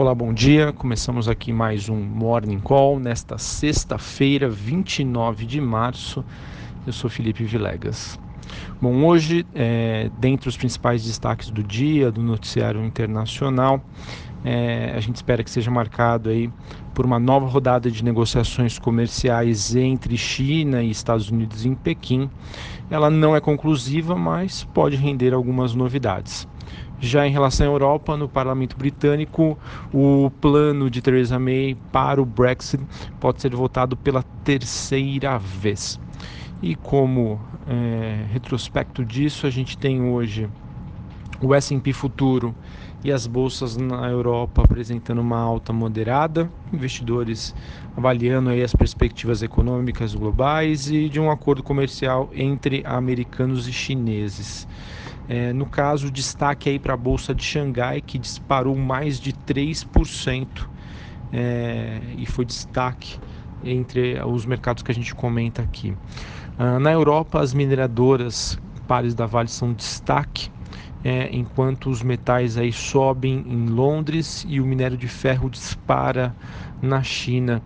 Olá, bom dia. Começamos aqui mais um Morning Call nesta sexta-feira, 29 de março. Eu sou Felipe Vilegas. Bom, hoje, é, dentre os principais destaques do dia, do noticiário internacional, é, a gente espera que seja marcado aí por uma nova rodada de negociações comerciais entre China e Estados Unidos em Pequim. Ela não é conclusiva, mas pode render algumas novidades. Já em relação à Europa, no parlamento britânico, o plano de Theresa May para o Brexit pode ser votado pela terceira vez. E como é, retrospecto disso, a gente tem hoje o S&P futuro e as bolsas na Europa apresentando uma alta moderada, investidores avaliando aí as perspectivas econômicas globais e de um acordo comercial entre americanos e chineses. É, no caso, destaque aí para a bolsa de Xangai que disparou mais de 3% é, e foi destaque entre os mercados que a gente comenta aqui. Ah, na Europa, as mineradoras pares da Vale são destaque é, enquanto os metais aí sobem em Londres e o minério de ferro dispara na China.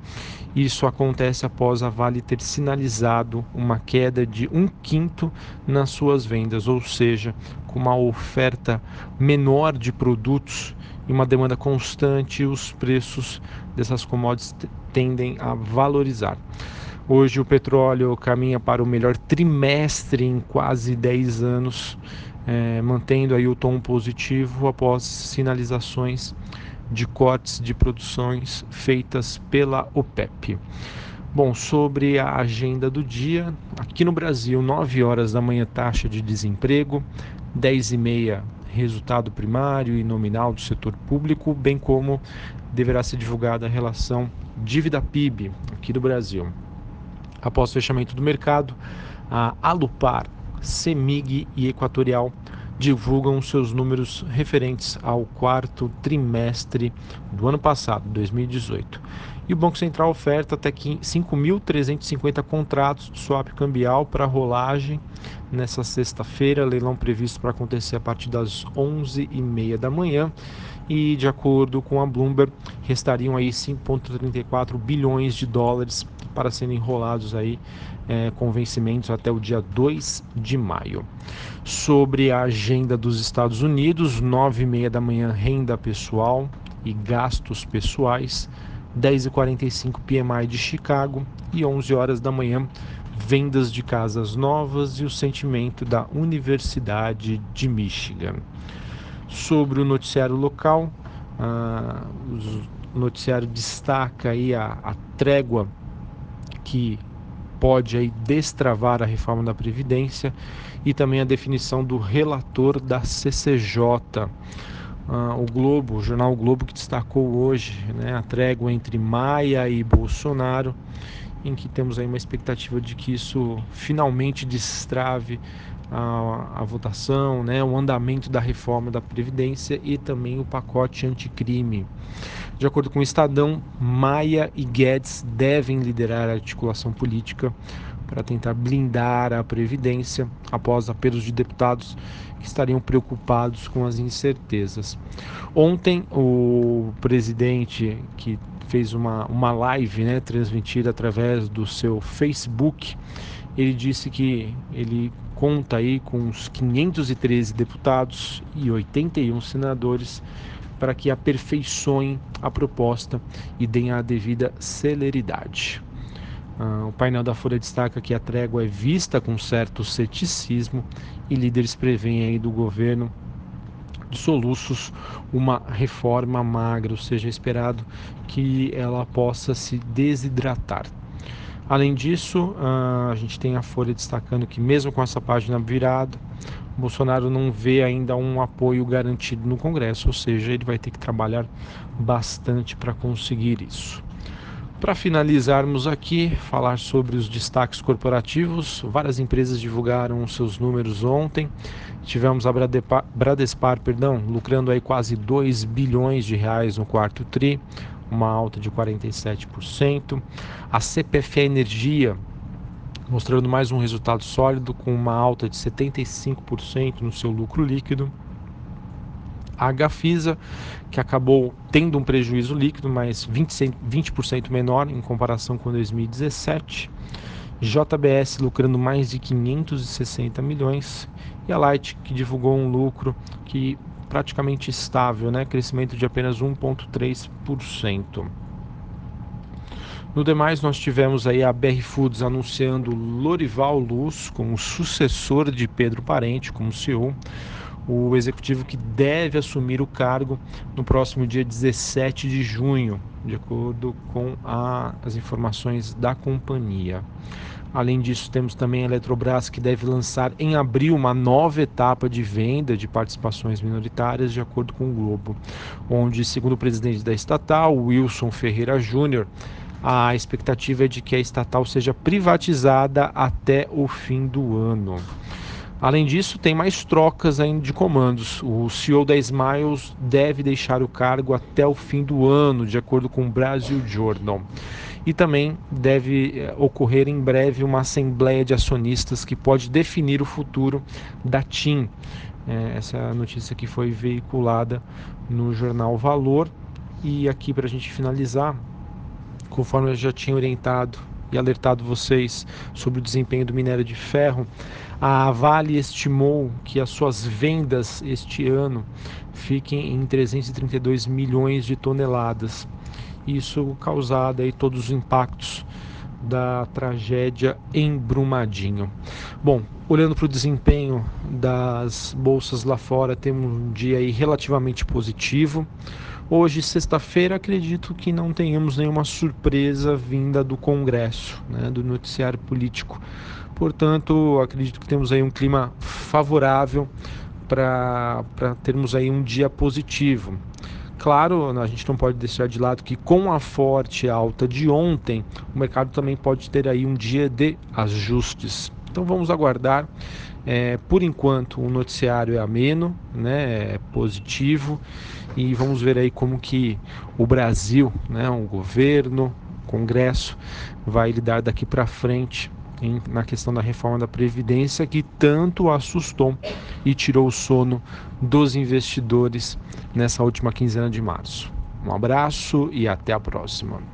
Isso acontece após a Vale ter sinalizado uma queda de um quinto nas suas vendas, ou seja, com uma oferta menor de produtos e uma demanda constante, os preços dessas commodities tendem a valorizar. Hoje o petróleo caminha para o melhor trimestre em quase 10 anos é, mantendo aí o tom positivo após sinalizações de cortes de produções feitas pela OPEP. Bom, sobre a agenda do dia, aqui no Brasil, 9 horas da manhã, taxa de desemprego, 10 e meia, resultado primário e nominal do setor público, bem como deverá ser divulgada a relação dívida-PIB aqui do Brasil. Após o fechamento do mercado, a Alupar CEMIG e Equatorial divulgam seus números referentes ao quarto trimestre do ano passado, 2018. E o Banco Central oferta até 5.350 contratos de swap cambial para rolagem nessa sexta-feira, leilão previsto para acontecer a partir das 11h30 da manhã. E de acordo com a Bloomberg, restariam aí 5,34 bilhões de dólares para serem enrolados aí é, com vencimentos até o dia 2 de maio. Sobre a agenda dos Estados Unidos, 9 e meia da manhã, renda pessoal e gastos pessoais, 10 e 45 PMI de Chicago e 11 horas da manhã, vendas de casas novas e o sentimento da Universidade de Michigan. Sobre o noticiário local, ah, o noticiário destaca aí a, a trégua que pode aí destravar a reforma da Previdência e também a definição do relator da CCJ. Uh, o Globo, o jornal o Globo que destacou hoje né, a trégua entre Maia e Bolsonaro, em que temos aí uma expectativa de que isso finalmente destrave a, a votação, né, o andamento da reforma da Previdência e também o pacote anticrime. De acordo com o Estadão, Maia e Guedes devem liderar a articulação política para tentar blindar a Previdência após apelos de deputados que estariam preocupados com as incertezas. Ontem, o presidente que fez uma, uma live né, transmitida através do seu Facebook, ele disse que ele conta aí com os 513 deputados e 81 senadores para que aperfeiçoem a proposta e deem a devida celeridade. Uh, o painel da Folha destaca que a trégua é vista com certo ceticismo e líderes prevêem aí do governo de soluços uma reforma magra, ou seja, é esperado que ela possa se desidratar. Além disso, uh, a gente tem a Folha destacando que, mesmo com essa página virada, Bolsonaro não vê ainda um apoio garantido no Congresso, ou seja, ele vai ter que trabalhar bastante para conseguir isso. Para finalizarmos aqui, falar sobre os destaques corporativos. Várias empresas divulgaram seus números ontem. Tivemos a Bradespar, perdão, lucrando aí quase 2 bilhões de reais no quarto tri, uma alta de 47%. A CPFE Energia mostrando mais um resultado sólido com uma alta de 75% no seu lucro líquido. A Gafisa, que acabou tendo um prejuízo líquido, mas 20%, 20 menor em comparação com 2017. JBS lucrando mais de 560 milhões e a Light que divulgou um lucro que praticamente estável, né? crescimento de apenas 1,3%. No demais, nós tivemos aí a BR Foods anunciando Lorival Luz como sucessor de Pedro Parente como CEO, o executivo que deve assumir o cargo no próximo dia 17 de junho, de acordo com a, as informações da companhia. Além disso, temos também a Eletrobras que deve lançar em abril uma nova etapa de venda de participações minoritárias, de acordo com o Globo, onde, segundo o presidente da estatal, Wilson Ferreira Júnior, a expectativa é de que a estatal seja privatizada até o fim do ano. Além disso, tem mais trocas ainda de comandos. O CEO da Smiles deve deixar o cargo até o fim do ano, de acordo com o Brasil Journal e também deve eh, ocorrer em breve uma assembleia de acionistas que pode definir o futuro da TIM. É, essa notícia que foi veiculada no jornal Valor. E aqui para a gente finalizar, conforme eu já tinha orientado e alertado vocês sobre o desempenho do minério de ferro, a Vale estimou que as suas vendas este ano fiquem em 332 milhões de toneladas. Isso causado aí todos os impactos da tragédia em Brumadinho. Bom, olhando para o desempenho das bolsas lá fora, temos um dia aí relativamente positivo. Hoje, sexta-feira, acredito que não tenhamos nenhuma surpresa vinda do Congresso, né, do noticiário político. Portanto, acredito que temos aí um clima favorável para termos aí um dia positivo. Claro, a gente não pode deixar de lado que com a forte alta de ontem, o mercado também pode ter aí um dia de ajustes. Então vamos aguardar. É, por enquanto o noticiário é ameno, né, é positivo e vamos ver aí como que o Brasil, né, o governo, o Congresso vai lidar daqui para frente em, na questão da reforma da Previdência que tanto assustou e tirou o sono dos investidores nessa última quinzena de março. Um abraço e até a próxima.